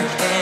you